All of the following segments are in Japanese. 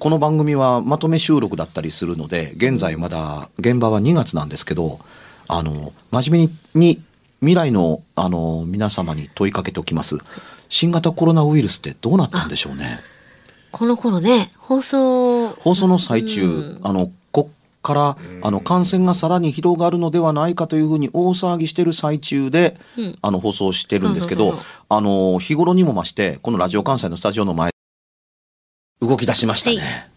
この番組はまとめ収録だったりするので現在まだ現場は2月なんですけどあの真面目に未来のあの皆様に問いかけておきます。新型コロナウイルスってどうなったんでしょうね。この頃ね、放送、放送の最中、あの、こっから、あの、感染がさらに広がるのではないかというふうに大騒ぎしてる最中で、あの、放送してるんですけどあの、日頃にも増して、このラジオ関西のスタジオの前、動き出しましたね。はい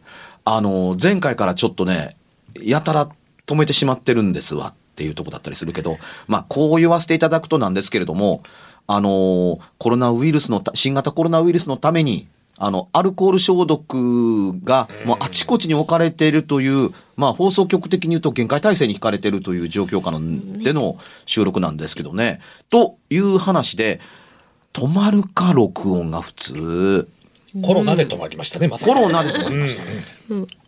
あの、前回からちょっとね、やたら止めてしまってるんですわっていうとこだったりするけど、まあ、こう言わせていただくとなんですけれども、あの、コロナウイルスのた、新型コロナウイルスのために、あの、アルコール消毒が、もうあちこちに置かれているという、まあ、放送局的に言うと限界体制に引かれているという状況下のでの収録なんですけどね。という話で、止まるか、録音が普通。コロナで止まりましたね、まさかコロナで止まりましたね。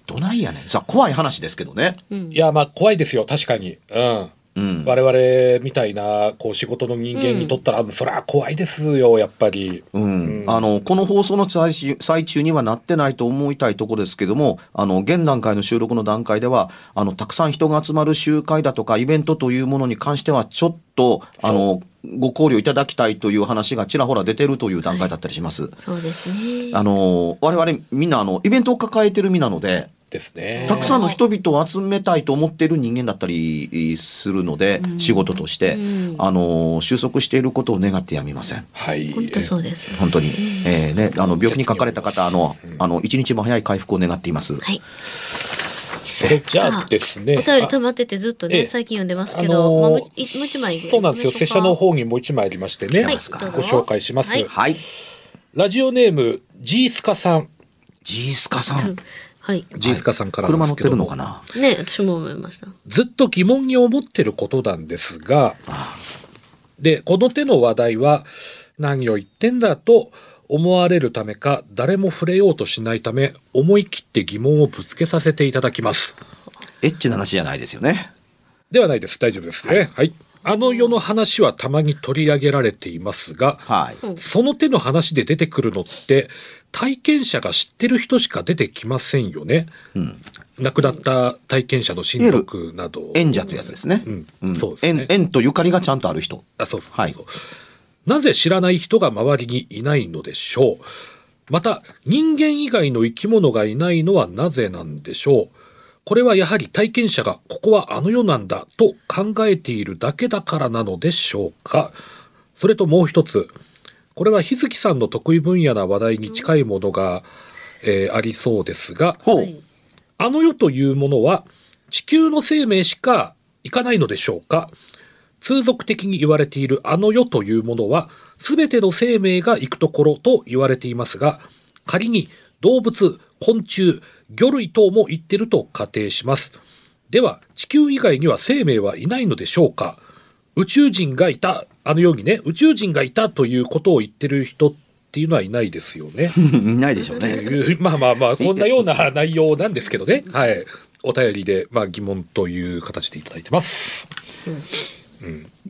どないやねん。さあ、怖い話ですけどね。いや、まあ怖いですよ、確かに。うん。うん。我々みたいな、こう、仕事の人間にとったら、そりゃ怖いですよ、やっぱり。うん、あのこの放送の最中最中にはなってないと思いたいところですけどもあの現段階の収録の段階ではあのたくさん人が集まる集会だとかイベントというものに関してはちょっとあのご考慮いただきたいという話がちらほら出てるという段階だったりします。そうですね。あの我々みんなあのイベントを抱えてる身なのでですね。たくさんの人々を集めたいと思っている人間だったりするので、仕事として、あの収束していることを願ってやみません。はい。本当そうです。本当に、えーね、あの病気にかかれた方あのあの一日も早い回復を願っています。はい。じゃあですね。お便り溜まっててずっとね、ええ最近読んでますけあど、のーまあもう一枚そうなんですよ。拙者の方にもう一枚ありましてね。ご紹介します。はいはい。ラジオネーム、ジースカさん。ジースカさん。はい。ジースカさんからなん車乗ってですけどもるのかな？ね、私も思いました。ずっと疑問に思ってることなんですが、で、この手の話題は、何を言ってんだと思われるためか、誰も触れようとしないため、思い切って疑問をぶつけさせていただきます。エッチな話じゃないですよね。ではないです。大丈夫ですね。はい。あの世の話はたまに取り上げられていますが、はい。その手の話で出てくるのって、体験者が知ってる人しか出てきませんよね。亡くなった体験者の親族など。演者というやつですね。うん。そうですね。縁縁とゆかりがちゃんとある人。あそうそうそう、はい。なぜ知らない人が周りにいないのでしょう？また人間以外の生き物がいないのはなぜなんでしょう？これはやはり体験者がここはあの世なんだと考えているだけだからなのでしょうか？それともう一つこれは日月さんの得意分野な話題に近いものが、えーありそうですが。はいあの世というものは地球の生命しか行かないのでしょうか？通俗的に言われているあの世というものは全ての生命が行くところと言われていますが仮に動物、昆虫、魚類等も行ってると仮定します。では地球以外には生命はいないのでしょうか？宇宙人がいた、あのようにね、宇宙人がいたということを言ってる人っていうのはいないですよね。いないでしょうね。まあまあまあ、こんなような内容なんですけどね。はい。お便りで、まあ、疑問という形でいただいてます。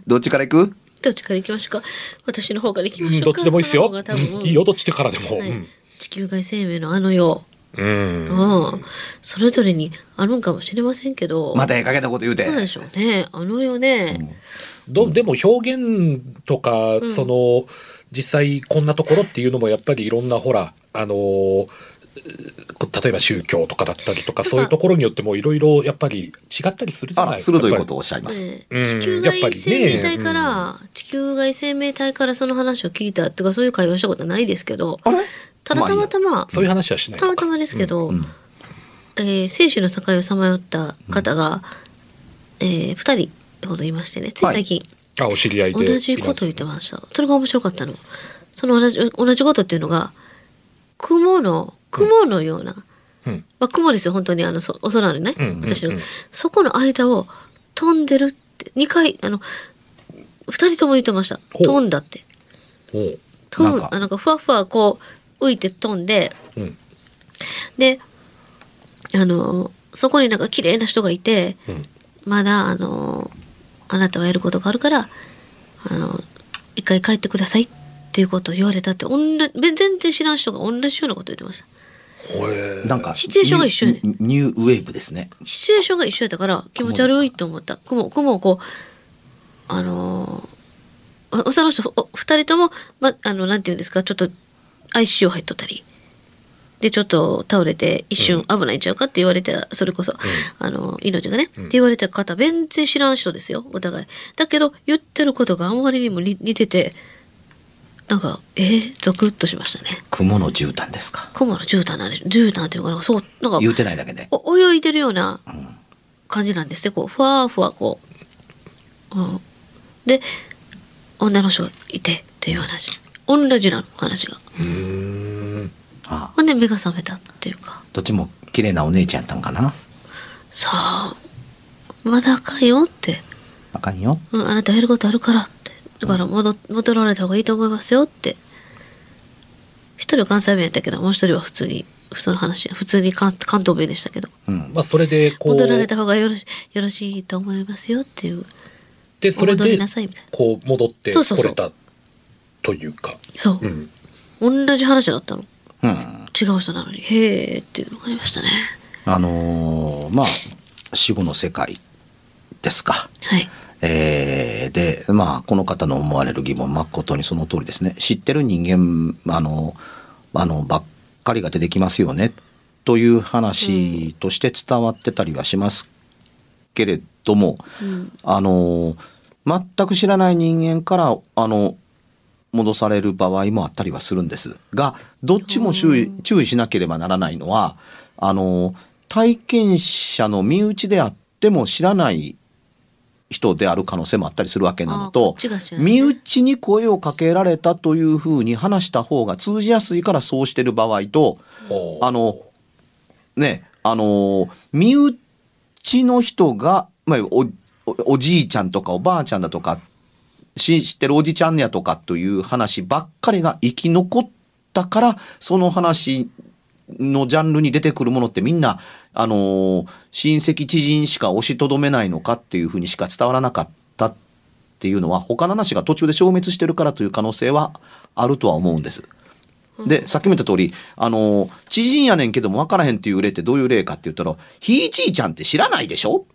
どっちから行く？どっちから行きましょうか？私の方から行きまうん、しょうかどっちでもいいですよ。いいよ、どっちでからでも。はいうん地球外生命のあの世、うん。うん、それぞれにあるんかもしれませんけどまたええかげなこと言うてそうでしょうねあの世ね、どでも表現とか、その実際こんなところっていうのもやっぱりいろんなほらあのー例えば宗教とかだったりとかそういうところによってもいろいろやっぱり違ったりするじゃあないら鋭いことををおっしゃいます、ねうん。地球やっぱりね外生命体から、地球外生命体からその話を聞いたっていうかそういう会話したことはないですけどあれ？ただたまたま、そういう話はしないたまたまですけど、ん。えー生死の境をさまよった方が、えー、2人ほどいましてね。つい最近、あお知り合いで同じことを言ってました。それが面白かったの。その同じ同じことっていうのが雲の雲のような、うん。まあ、雲ですよ。本当に。あのそお空のね、うんうんうん。私の。そこの間を飛んでるって。2回あの2人とも言ってました。飛んだって。飛ぶなんか。ふわふわこう浮いて飛んで。うん。であのそこになんか綺麗な人がいて、うん。まだあのあなたはやることがあるからあの一回帰ってくださいっていうことを言われたってお全然知らん人が同じようなこと言ってました。なんかシチュエーションが一緒やね。ニュニューウェーブですね。シチュエーションが一緒やったから気持ち悪いと思った。雲雲をこうあのーおその人お二人とも、ま、あのなんていうんですかちょっと ICU 入っとったりでちょっと倒れて一瞬危ないんちゃうかって言われてそれこそ、あの命がね、って言われた方全然知らん人ですよお互い。だけど言ってることがあんまりにも似似ててなんかえー、ゾクッとしましたね。雲の絨毯ですか？雲の絨毯なんで絨毯っていうのかなそうなんか言うてないだけで。お泳いでるような感じなんですね。こうふわーふわこう、うん、で女の人がいてっていう話。同じなの話が。うーん。あほんで目が覚めたっていうか。どっちも綺麗なお姉ちゃんやったんかな。さあまだあかんよって、あかんよ。うん、あなたやることあるからって。だから戻戻られた方がいいと思いますよって。一人は関西弁やったけどもう一人は普通に普通の話普通に関関東弁でしたけど。うん。まあそれでこう戻られた方がよろしよろしいと思いますよっていう。でそれでお戻りなさいみたいな。こう戻ってこれたというか。そう、うん。同じ話だったのうん。違う人なのにへえっていうのがありましたね。あのーまあ死後の世界ですか。はい。えーでまあこの方の思われる疑問誠にその通りですね。知ってる人間あのあのばっかりが出てきますよねという話として伝わってたりはしますけれども、あの全く知らない人間からあの戻される場合もあったりはするんですがどっちも注意注意しなければならないのはあの体験者の身内であっても知らない人である可能性もあったりするわけなのと身内に声をかけられたというふうに話した方が通じやすいからそうしてる場合とあのねあの身内の人が、まあ、おじいちゃんとかおばあちゃんだとかし知ってるおじちゃんやとかという話ばっかりが生き残ったからその話のジャンルに出てくるものってみんなあのー親戚知人しか押しとどめないのかっていうふうにしか伝わらなかったっていうのは他の話が途中で消滅してるからという可能性はあるとは思うんです。で、さっきも言った通り、あのー知人やねんけども分からへんっていう例ってどういう例かって言ったら、ひいじいちゃんって知らないでしょ？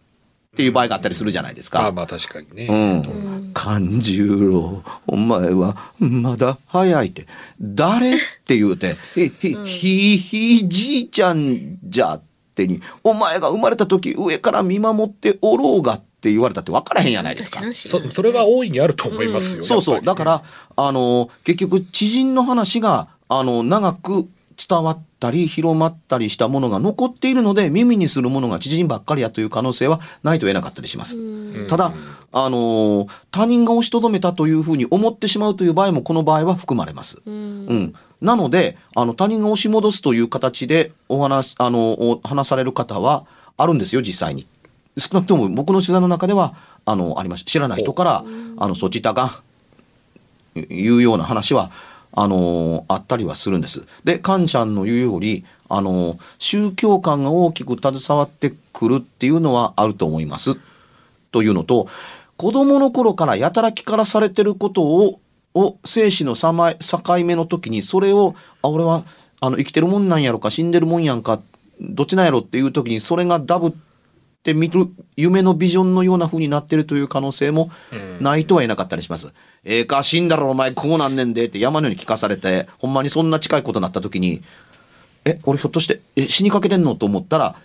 っていう場合があったりするじゃないですか。まあまあ確かにね、うん。勘十郎、お前はまだ早いって。誰って言うて、ひ、ひ、ひ、ひじいちゃんじゃってに、お前が生まれた時上から見守っておろうがって言われたって分からへんやないですかそそれは大いにあると思いますよ、そうそう。やっぱりだから、あの、結局、知人の話が、あの、長く伝わったり、広まったりしたものが残っているので、耳にするものが知人ばっかりやという可能性はないと言えなかったりします。ただ、あの、他人が押しとどめたというふうに思ってしまうという場合も、この場合は含まれます。うん。なので、あの、他人が押し戻すという形でお話、あの、お話される方はあるんですよ、実際に。少なくとも僕の取材の中では、あの、ありました。知らない人から、あの、そちたが、いうような話は、あのあったりはするんです。で、カンちゃんの言うより、あの、宗教観が大きく携わってくるっていうのはあると思います。というのと、子供の頃からやたら聞からされてることを、を生死の境境目の時に、それを、あ、俺は、あの、生きてるもんなんやろか、死んでるもんやんか、どっちなんやろっていう時に、それがダブって見る、夢のビジョンのような風になってるという可能性もないとは言えなかったりします。ええか、死んだらお前こうなんねんでって山のように聞かされて、ほんまにそんな近いことになった時に、え、俺ひょっとして、え、死にかけてんのと思ったら、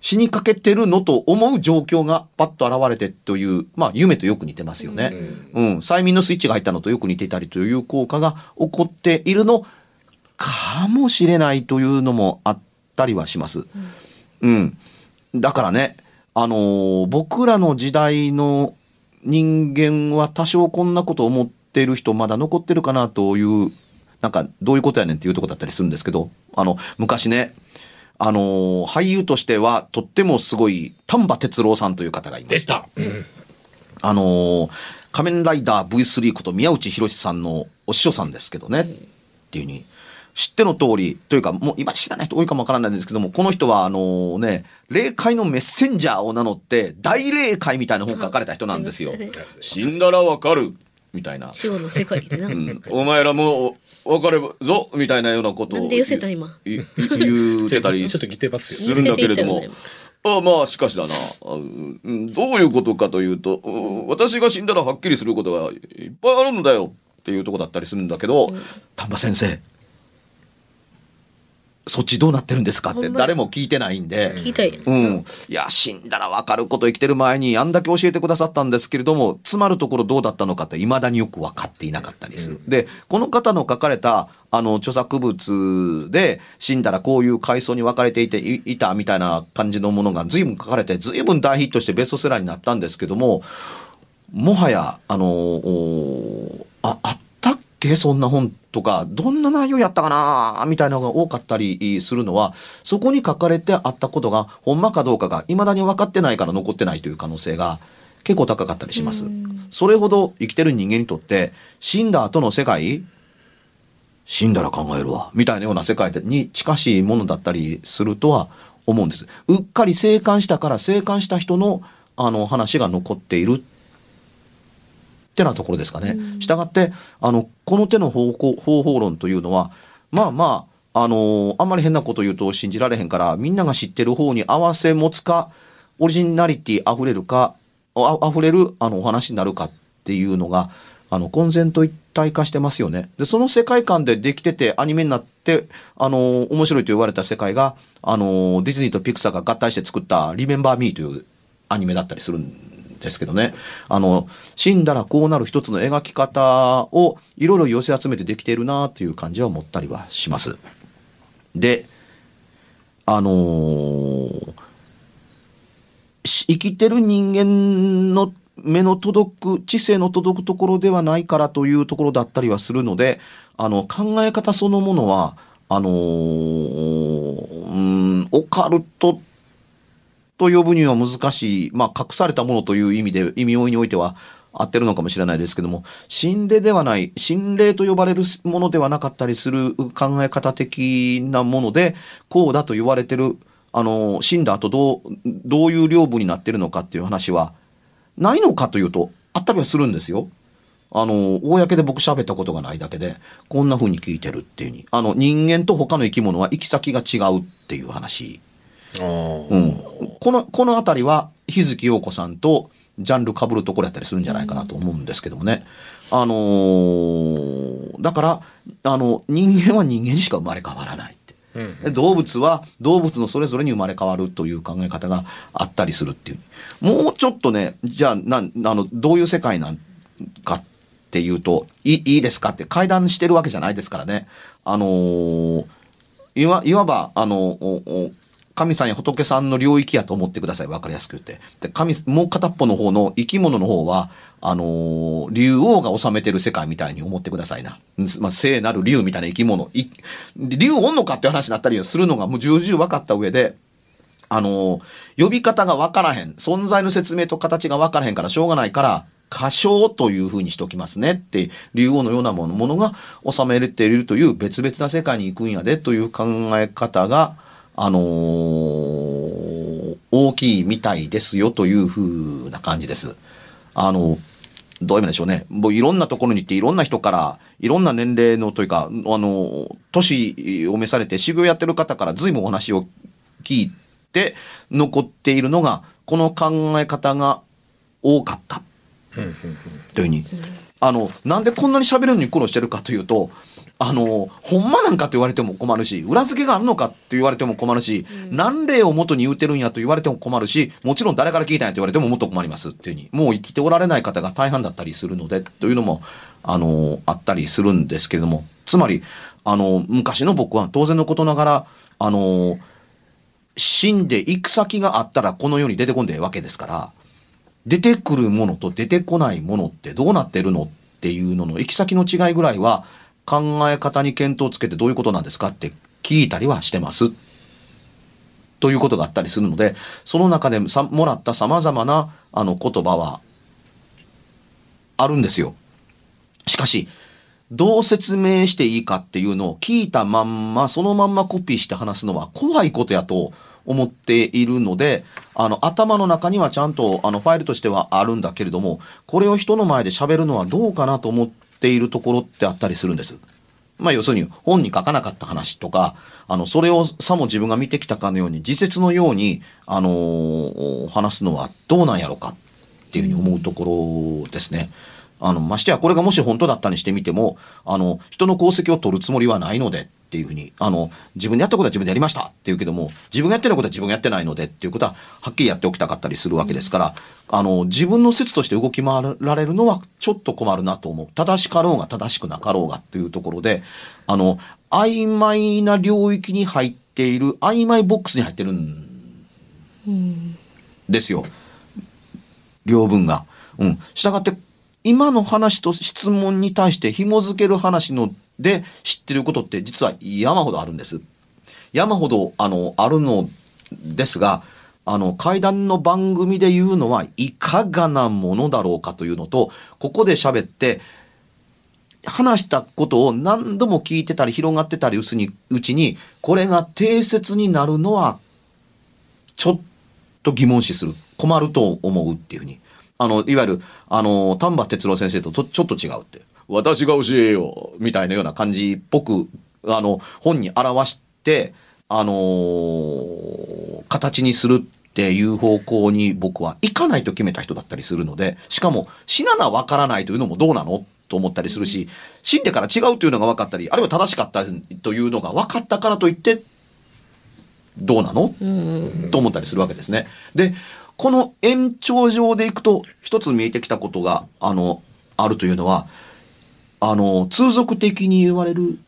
死にかけてるのと思う状況がパッと現れてという、まあ夢とよく似てますよね。うん。催眠のスイッチが入ったのとよく似ていたりという効果が起こっているのかもしれないというのもあったりはします。うん。だからね、あのー僕らの時代の人間は多少こんなこと思っている人まだ残ってるかなという、なんかどういうことやねんっていうとこだったりするんですけど、あの、昔ね、あのー俳優としてはとってもすごい丹波哲郎さんという方がいま出した。た。うんあのー仮面ライダー V3 こと宮内博さんのお師匠さんですけどね、っていうふうに。知っての通り、というか、もう今知らない人多いかもわからないんですけども、この人はあのーね、霊界のメッセンジャーを名乗って、大霊界みたいな本書かれた人なんですよ。死んだらわかるみたいな。死後の世界でな。うんお前らも分かればぞみたいなようなことをなんで寄せた今？言うてたりす。るんだけれどもあまあしかしだなあうんどういうことかというとうん私が死んだらはっきりすることがいっぱいあるんだよっていうとこだったりするんだけど丹波先生そっちどうなってるんですか？って誰も聞いてないんで。聞きたい。うん。いや、死んだら分かること生きてる前にあんだけ教えてくださったんですけれども、詰まるところどうだったのかって未だによく分かっていなかったりする。で、この方の書かれた、あの、著作物で、死んだらこういう階層に分かれていていいたみたいな感じのものが随分書かれて、随分大ヒットしてベストセラーになったんですけども、もはや、あのおあ、あったっけそんな本とか、どんな内容やったかなみたいなのが多かったりするのは、そこに書かれてあったことが、ほんまかどうかが未だに分かってないから残ってないという可能性が結構高かったりします。それほど生きてる人間にとって、死んだ後の世界死んだら考えるわ。みたいなような世界に近しいものだったりするとは思うんです。うっかり生還したから生還した人のあの話が残っているってなところですかね。したがって、あの、この手の方向方法論というのは、まあまあ、あのーあんまり変なこと言うと信じられへんから、みんなが知ってる方に合わせ持つか、オリジナリティ溢れるか、あ溢れるあのお話になるかっていうのが、あの、混然と一体化してますよね。で、その世界観でできてて、アニメになって、あのー面白いと言われた世界が、あのーディズニーとピクサーが合体して作った、リメンバー・ミーというアニメだったりするんですけどね。あの、死んだらこうなる一つの描き方をいろいろ寄せ集めてできているなという感じは持ったりはします。で、あのー生きてる人間の目の届く、知性の届くところではないからというところだったりはするので、あの、考え方そのものは、あのーうん、オカルトと呼ぶには難しい、まあ、隠されたものという意味で、意味合いにおいては合ってるのかもしれないですけども、心霊ではない、心霊と呼ばれるものではなかったりする考え方的なもので、こうだと言われてる、あの、死んだ後どう、どういう領分になってるのかっていう話は、ないのかというと、あったりはするんですよ。あの、公で僕喋ったことがないだけで、こんな風に聞いてるっていうに。あの、人間と他の生き物は行き先が違うっていう話。うん。この、このあたりは、日月陽子さんとジャンル被るところやったりするんじゃないかなと思うんですけどもね。あのーだから、あの、人間は人間にしか生まれ変わらないって。で動物は動物のそれぞれに生まれ変わるという考え方があったりするっていう。もうちょっとね、じゃあ、なん、あの、どういう世界なんかっていうと、いいいいですかって会談してるわけじゃないですからね。あのーいわ、いわば、あの、おお神さんや仏さんの領域やと思ってください。わかりやすく言って。で、神、もう片っぽの方の生き物の方は、あのー竜王が治めてる世界みたいに思ってくださいな。まあ、聖なる竜みたいな生き物。竜おんのかって話になったりするのがもう重々分かった上で、あのー呼び方が分からへん。存在の説明と形が分からへんからしょうがないから、過小というふうにしておきますねって、竜王のようなものものが収められているという別々な世界に行くんやでという考え方が、あのー大きいみたいですよというふうな感じです。あの、どういう意味でしょうね。もういろんなところに行っていろんな人から、いろんな年齢のというか、あの、年を召されて修行やってる方から随分お話を聞いて残っているのが、この考え方が多かった。というふうに。あの、なんでこんなに喋るのに苦労してるかというと、あの、ほんまなんかと言われても困るし、裏付けがあるのかって言われても困るし、何例を元に言うてるんやと言われても困るし、もちろん誰から聞いたんやと言われてももっと困りますっていうふうに、もう生きておられない方が大半だったりするので、というのも、あの、あったりするんですけれども、つまり、あの、昔の僕は当然のことながら、あの、死んで行く先があったらこの世に出てこんでええわけですから、出てくるものと出てこないものってどうなってるのっていうのの行き先の違いぐらいは考え方に見当をつけてどういうことなんですかって聞いたりはしてます。ということがあったりするので、その中でさもらった様々なあの言葉はあるんですよ。しかし、どう説明していいかっていうのを聞いたまんま、そのまんまコピーして話すのは怖いことやと思っているので、あの、頭の中にはちゃんと、あの、ファイルとしてはあるんだけれども、これを人の前で喋るのはどうかなと思っているところってあったりするんです。まあ、要するに、本に書かなかった話とか、あの、それをさも自分が見てきたかのように、自説のように、あのー話すのはどうなんやろかっていうふうに思うところですね。あの、ましてや、これがもし本当だったにしてみても、あの、人の功績を取るつもりはないのでっていうふうに、あの、自分でやったことは自分でやりましたっていうけども、自分がやってないことは自分がやってないのでっていうことは、はっきりやっておきたかったりするわけですから、あの、自分の説として動き回られるのはちょっと困るなと思う。正しかろうが正しくなかろうがっていうところで、あの、曖昧な領域に入っている、曖昧ボックスに入ってるんですよ。両分が。うん。したがって、今の話と質問に対して紐づける話ので知ってることって実は山ほどあるんです。山ほど、あの、あるのですが、あの、階段の番組で言うのはいかがなものだろうかというのと、ここで喋って、話したことを何度も聞いてたり広がってたりうちに、うちに、これが定説になるのは、ちょっと疑問視する。困ると思うっていうふうに。あの、いわゆる、あの、丹波哲郎先生とちょっと違うって。私が教えようみたいなような感じっぽく、あの、本に表して、あのー形にするっていう方向に僕は行かないと決めた人だったりするので、しかも死ななわからないというのもどうなのと思ったりするし、死んでから違うというのが分かったり、あるいは正しかったというのが分かったからといって、どうなの？と思ったりするわけですね。で、この延長上でいくと、一つ見えてきたことが、あの、あるというのは、あの、通俗的に言われる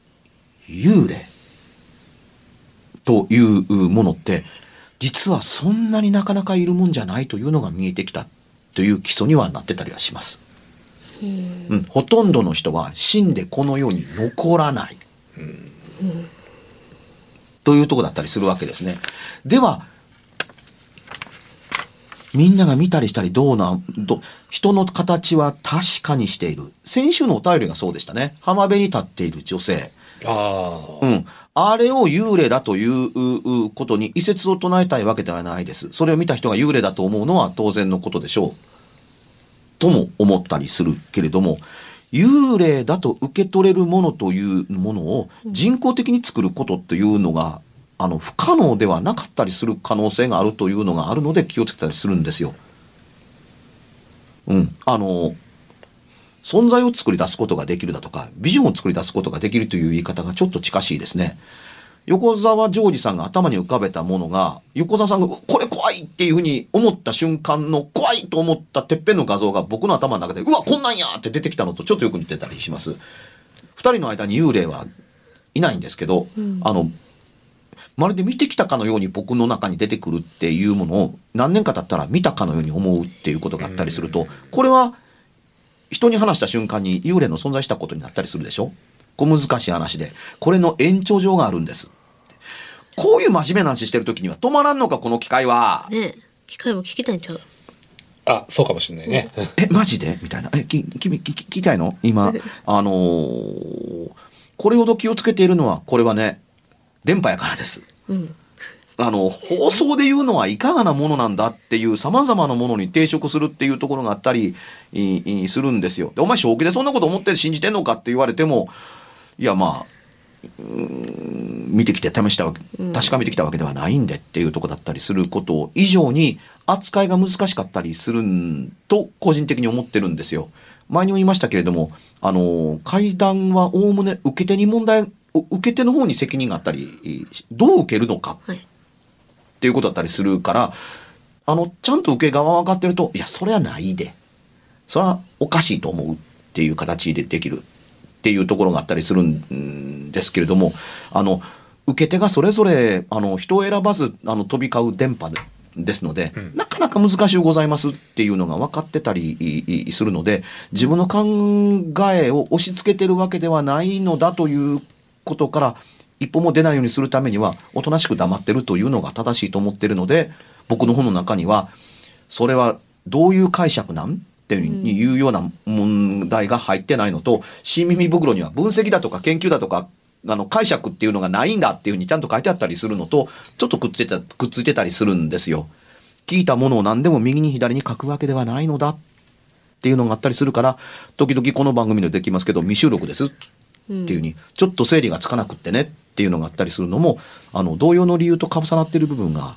幽霊というものって、実はそんなになかなかいるもんじゃないというのが見えてきたという基礎にはなってたりはします。うん、ほとんどの人は死んでこの世に残らない。というとこだったりするわけですね。では、みんなが見たりしたりどうなん、ど、人の形は確かにしている。先週のお便りがそうでしたね。浜辺に立っている女性。ああ。うん。あれを幽霊だということに異説を唱えたいわけではないです。それを見た人が幽霊だと思うのは当然のことでしょう。とも思ったりするけれども、幽霊だと受け取れるものというものを人工的に作ることというのが、あの、不可能ではなかったりする可能性があるというのがあるので気をつけたりするんですよ。うん。あの、存在を作り出すことができるだとか、ビジョンを作り出すことができるという言い方がちょっと近しいですね。横沢ジョージさんが頭に浮かべたものが、横沢さんが、これ怖いっていうふうに思った瞬間の怖いと思ったてっぺんの画像が僕の頭の中で、うわ、こんなんやって出てきたのとちょっとよく似てたりします。二人の間に幽霊はいないんですけど、あの、まるで見てきたかのように僕の中に出てくるっていうものを何年か経ったら見たかのように思うっていうことがあったりすると、これは人に話した瞬間に幽霊の存在したことになったりするでしょ？こう難しい話で。これの延長上があるんです。こういう真面目な話してる時には止まらんのか、この機会は。ねえ機械も聞きたいんちゃう？あ、そうかもしれないね。え、マジで？みたいな。え、き、き、き、聞きたいの？今、あのーこれほど気をつけているのは、これはね、電波やからです。うん。あの、放送で言うのはいかがなものなんだっていう様々なものに抵触するっていうところがあったりするんですよ。で、お前正気でそんなこと思って信じてんのかって言われても、いやまあ、見てきて試したわけ、確かめてきたわけではないんでっていうところだったりすること以上に扱いが難しかったりするんと個人的に思ってるんですよ。前にも言いましたけれども、あの、会談はおおむね受け手に問題、お受け手の方に責任があったり、どう受けるのかはい。っていうことだったりするから、あの、ちゃんと受け側分かってると、いや、それはないで。それはおかしいと思うっていう形でできるっていうところがあったりするんですけれども、あの、受け手がそれぞれ、あの、人を選ばず、あの、飛び交う電波でですので、なかなか難しゅうございますっていうのが分かってたりするので、自分の考えを押し付けてるわけではないのだということから、一歩も出ないようにするためには、おとなしく黙ってるというのが正しいと思ってるので、僕の本の中には、それはどういう解釈なん？っていうような問題が入ってないのと、新耳袋には分析だとか研究だとか、あの解釈っていうのがないんだっていうふうにちゃんと書いてあったりするのと、ちょっとくっついてたくっついてたりするんですよ。聞いたものを何でも右に左に書くわけではないのだっていうのがあったりするから、時々この番組でできますけど、未収録ですっていうふうに、ちょっと整理がつかなくってねっていうのがあったりするのも、あの、同様の理由と重なっている部分が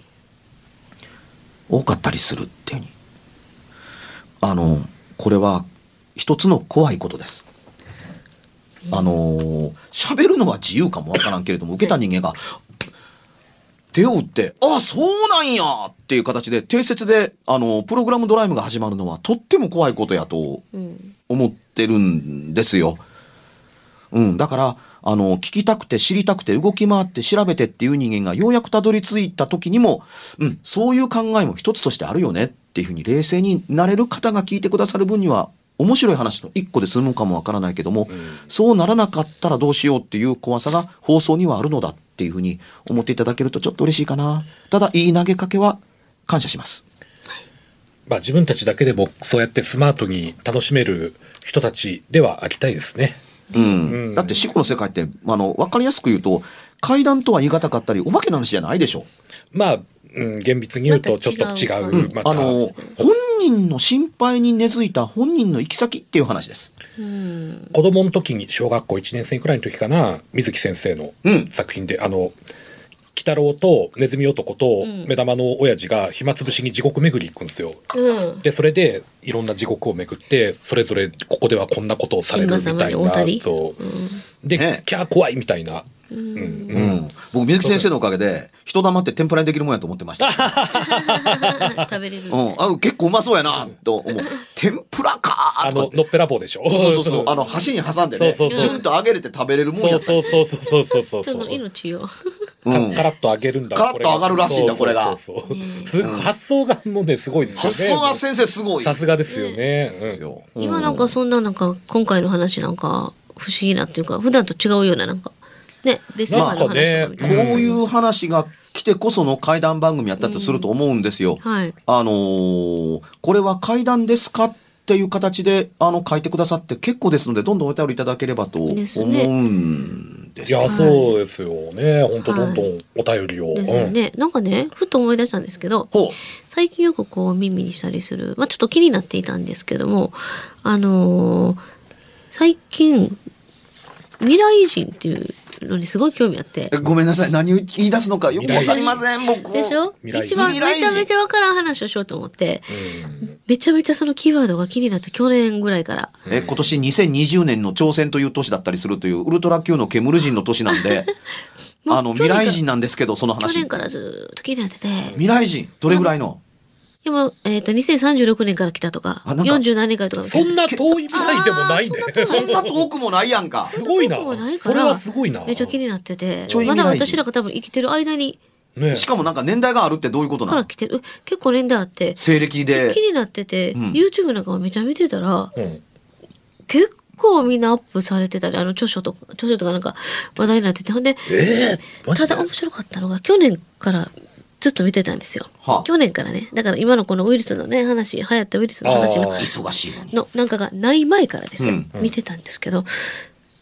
多かったりするっていうふうに。あの、これは一つの怖いことです。あの、喋るのは自由かもわからんけれども、受けた人間が、手を打って、ああ、そうなんやっていう形で、定説で、あの、プログラムドライブが始まるのは、とっても怖いことやと。思ってるんですよ。うん。だから、あの、聞きたくて知りたくて動き回って調べてっていう人間がようやくたどり着いた時にも、うん、そういう考えも一つとしてあるよねっていうふうに冷静になれる方が聞いてくださる分には、面白い話の一個で済むかもわからないけども、そうならなかったらどうしようっていう怖さが放送にはあるのだっていうふうに思っていただけるとちょっと嬉しいかな。ただ、いい投げかけは感謝します。まあ自分たちだけでもそうやってスマートに楽しめる人たちではありたいですね。うん。うんだって死後の世界って、あの、わかりやすく言うと、怪談とは言い難かったり、お化けの話じゃないでしょ。まあ、うん、厳密に言うとちょっと違う。なんまたあの、本人の心配に根付いた本人の行き先っていう話です。うん。子供の時に小学校1年生くらいの時かな水木先生のうん作品で、あの鬼太郎とネズミ男とん目玉の親父が暇つぶしに地獄巡り行くんですよ。うん。でそれでいろんな地獄を巡ってそれぞれここではこんなことをされるみたいなりそううん。で、ねキャー怖いみたいな、う。うんんうん。僕、水木先生のおかげで、人玉って天ぷらにできるもんやと思ってました。食べれるうん。あ結構うまそうやな、と思う。天ぷらかーあののっぺらぼうでしょ？そうそうそう。あの、箸に挟んでね、そうそうチュンと揚げれて食べれるもんやったそうそうそうそうそうそうそう命よ。うんカラッと揚げるんだカラッと揚がるらしいんだこれがそうそうそうすごい発想がもうねすごいですよね発想が先生すごい。さすがですよね。今なんかそんななんか今回の話なんか不思議なっていうか普段と違うようななんかね別世界の話とかみたこういう話が来てこその怪談番組やったとすると思うんですよ。はい。あのーこれは怪談ですかっていう形で、あの、書いてくださって結構ですので、どんどんお便りいただければと思うんですよ。いや、そうですよね。本当はいどんどんお便りを。ですよね。なんかねふと思い出したんですけど。最近よくこう耳にしたりするまあちょっと気になっていたんですけどもあのー最近未来人っていうのにすごい興味あって。え。ごめんなさい。何を言い出すのかよくわかりません、僕。でしょ？一番めちゃめちゃわからん話をしようと思って。うん。めちゃめちゃそのキーワードが気になって去年ぐらいから。え、今年2020年の挑戦という年だったりするという、ウルトラ Q の煙人の年なんで、あの、未来人なんですけど、その去話。年からずーっと気になってて。未来人？どれぐらいの？でも、えっ、と、2036年から来たとか、あなんか40何年からとか。そんな遠い未来でもないね。そんな遠くもないやんか。すごいな遠くもない。からそれはすごいな。めっちゃ気になっててちょい、まだ未来人私らが多分生きてる間にねしかもなんか年代があるってどういうことなの？から来てる。え結構年代あって、西暦で気。になってて、うん YouTube なんかもめちゃ見てたら、うん。結構みんなアップされてたり、あの著書とか、著書とかなんか話題になってて、ほんで、ええマジで？ただ面白かったのが、去年からずっと見てたんですよ。はあ。去年からね。だから今のこのウイルスのね、話、流行ったウイルスの話の忙しいのなんかがない前からですよ、うん。見てたんですけど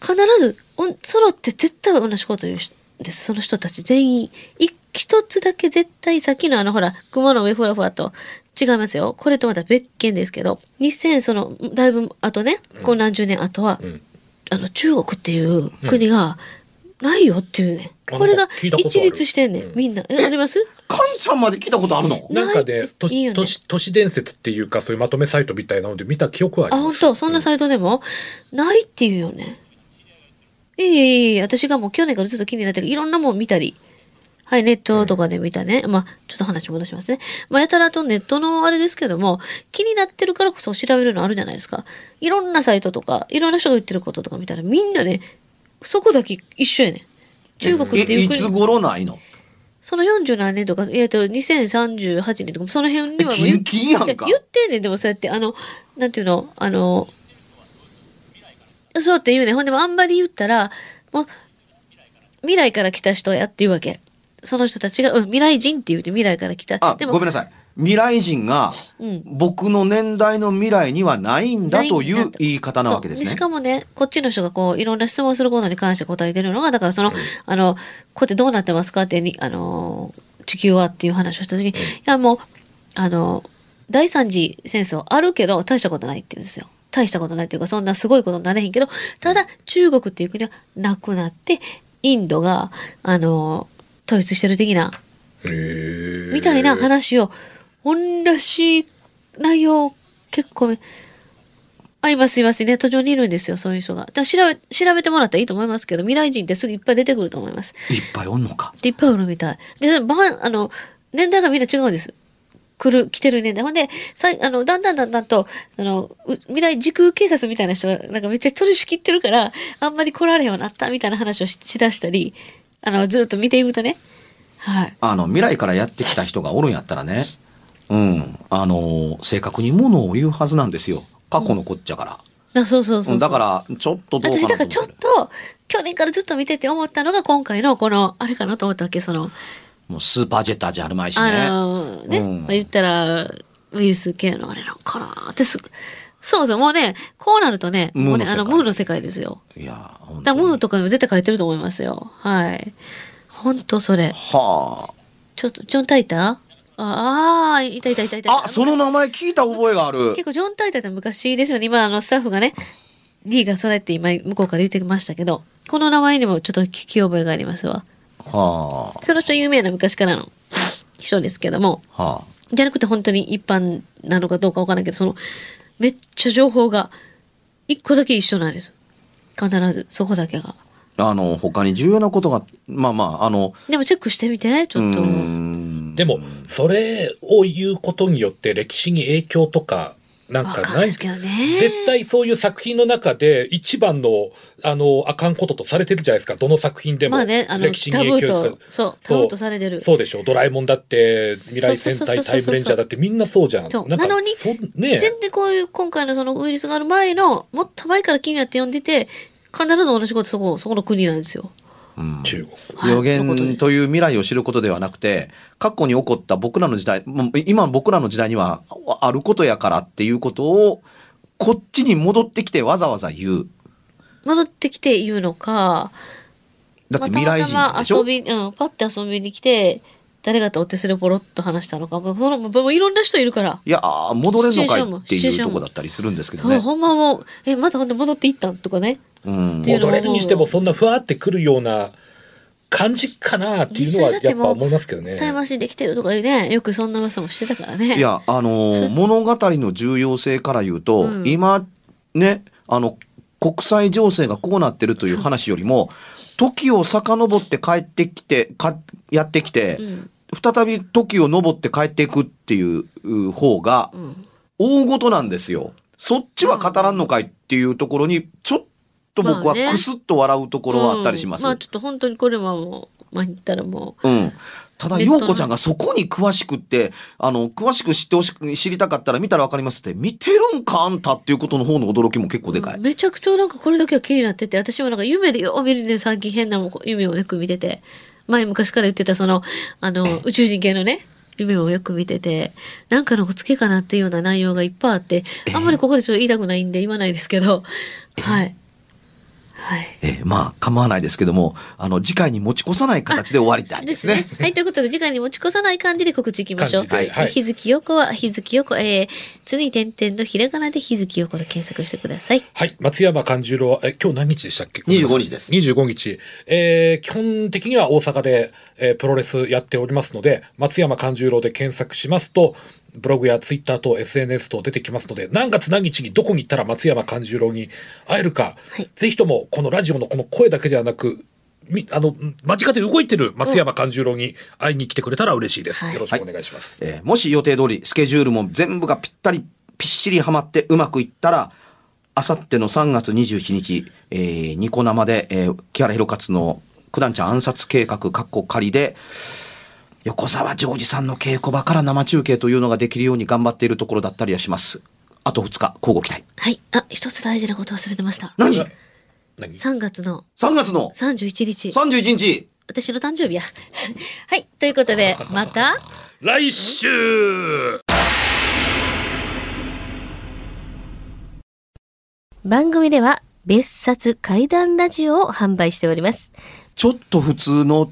必ずおん揃って絶対同じこと言うしですその人たち全員い一つだけ絶対さっきのあのほら雲の上ふわふわと違いますよ。これとまた別件ですけど2000そのだいぶあとねこう何十年後は、ん。あの中国っていう国がないよっていうね、あこれが一律してんねんみんなえあります？カンちゃんまで聞いたことあるの？なんかで、都市都市伝説っていうか、そういうまとめサイトみたいなので見た記憶はああ、ります。本当そんなサイトでも、ないっていうよね。いえいえいえ、私がもう去年からずっと気になってるいろんなもん見たり。はい、ネットとかで見たね。まあ、ちょっと話戻しますね。まあ、やたらとネットのあれですけども、気になってるからこそ調べるのあるじゃないですか。いろんなサイトとか、いろんな人が言ってることとか見たら、みんなね、そこだけ一緒やねん。中国ってえいついう国、頃ないの？その40何年とか、えっと、2038年とか、その辺にはも言ってんねん、でもそうやって、あの、なんていうの、あの、そうって言うねん。ほんでもあんまり言ったら、もう、未来から来た人やって言うわけ。その人たちが、うん、未来人って言うて未来から来た。あ、でもごめんなさい。未来人がうん。僕の年代の未来にはないんだという言い方なわけですね。し。かもね、こっちの人がこう、いろんな質問することに関して答えてるのが、だからその、あの、こうやってどうなってますかってに、あの、地球はっていう話をした時に、いやもう、あの、第三次戦争あるけど、大したことないって言うんですよ。大したことないっていうか、そんなすごいことになれへんけど、ただ、中国っていう国はなくなって、インドが、あの、統一してる的な、みたいな話を、同じ内容結構、あ、いますいます。ネット上にいるんですよ、そういう人が。だ調べ、調べてもらったらいいと思いますけど、未来人ってすぐいっぱい出てくると思います。いっぱいおんのか。でいっぱいおるみたい。で、まあ、あの、年代がみんな違うんです。来る、来てる年代。ほんで、さいあの、だんだんだんだんと、その、う未来時空警察みたいな人が、なんかめっちゃ取り仕切ってるから、あんまり来られへんようになったみたいな話をししだしたり、あの、ずっと見ていくとね。はい。あの、未来からやってきた人がおるんやったらね、うん、あの、正確にものを言うはずなんですよ。過去のこっちゃから。あそうそうそうそう。うんだから、ちょっとどうか私なだからちょっと去年からずっと見てて思ったのが今回のこのあれかなと思ったわけその、もうスーパージェッターじゃあるまいしあね。のね、うん。まあ言ったらウイルス系のあれなんかなってすぐ。そうそうもうねこうなるとねもうねあのムーの世界ですよ。いや、本だムーとかにも絶対書いてると思いますよ。はい。本当それ。はちょっとジョン・タイター？ああーいたいたいたいたあ。あ、その名前聞いた覚えがある結。構ジョン・タイターって昔ですよね今あのスタッフがね D がそうやって今向こうから言ってましたけどこの名前にもちょっと聞き覚えがありますわはその人有名な昔からの人ですけどもあ。はじゃなくて本当に一般なのかどうかわからないけどそのめっちゃ情報が一個だけ一緒なんです必ずそこだけがあ。あの、他に重要なことが、まあまあ、あの、でもチェックしてみてちょっとうーんでも、それを言うことによって歴史に影響とか、なんわかないね。絶対そういう作品の中で一番の、あの、あかんこととされてるじゃないですか。どの作品でも。まあねあの歴史に影響とそうタブーとされてる。そうでしょ。ドラえもんだって、未来戦隊タイムレンジャーだってみんなそうじゃん。そう。なんかなのにそね全然こういう今回のそのウイルスがある前のもっと前から気になって読んでて必ず同じことそこそこの国なんですよ中国。はい。予言という未来を知ることではなくて過去に起こった僕らの時代もう今僕らの時代にはあることやからっていうことをこっちに戻ってきてわざわざ言う。戻ってきて言うのかだって未来人でしょ、たまたま遊び、うん、パッて遊びに来て誰かとお手すれポロッと話したのかもうそのもういろんな人いるからいやー戻れんのかいっていうとこだったりするんですけどそう、ね。ほんまもう、え、またほんで戻っていったんとかね。うん戻れるにしてもそんなふわってくるような感じかなっていうのはやっぱ思いますけどね。タイムマシンできてるとかいうね、よくそんな噂もしてたからね。いや、あのー物語の重要性から言うと、うん今、ね、あの、国際情勢がこうなってるという話よりも、時を遡って帰ってきて、かやってきて、うん。再び時を登って帰っていくっていうう方が、うん。大事なんですよ。そっちは語らんのかいっていうところに、ちょっと僕はまあねクスッと笑うところはあったりします。うんまあちょっと本当にこれはもう、まあ言ったらもうん。ただ、陽子ちゃんがそこに詳しくって、あの、詳しく知ってほしく、知りたかったら見たらわかりますって、見てるんかあんたっていうことの方の驚きも結構う、でかい。めちゃくちゃなんかこれだけは気になってて、私もなんか夢でよう見るね、最近変な夢をね、見てて。前昔から言ってたその、あの、宇宙人系のね、夢をよく見てて、なんかのお付けかなっていうような内容がいっぱいあって、あんまりここでちょっと言いたくないんで言わないですけど、はい。はい。えーまあ、構わないですけども、あの、次回に持ち越さない形で終わりたいですね。はい、ということで、次回に持ち越さない感じで告知いきましょう。感じではい日月横は、日月横、えー、つに点々のひらがなで日月横で検索してください。はい。松山勘十郎は、え、今日何日でしたっけ？25日です25日。えー、基本的には大阪で、えープロレスやっておりますので、松山勘十郎で検索しますと、ブログやツイッターと SNS と出てきますので、何月何日にどこに行ったら松山勘十郎に会えるか、はいぜひともこのラジオのこの声だけではなく、みあの、間近で動いてる松山勘十郎に会いに来てくれたら嬉しいです。はいよろしくお願いします。えーもし予定通りスケジュールも全部がぴったりぴっしりはまってうまくいったらあさっての3月27日、えーニコ生で、えー木原博勝の九段ちゃん暗殺計画かっこ仮で横澤ジョージさんの稽古場から生中継というのができるように頑張っているところだったりはしますあと2日交互期待はい。あ、一つ大事なこと忘れてました。何？何？3月の3月の？31日。31日私の誕生日や。はい。ということで、また、来週番組では別冊怪談ラジオを販売しております。ちょっと普通の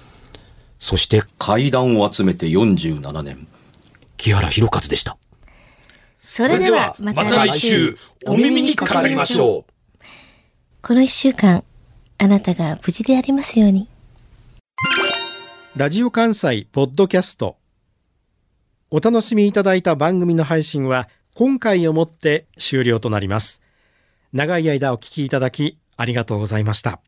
そして階段を集めて47年、木原博一でした。それではまた来週、お耳にかかりましょう。この一週間、あなたが無事でありますように。ラジオ関西ポッドキャストお楽しみいただいた番組の配信は今回をもって終了となります長い間お聞きいただきありがとうございました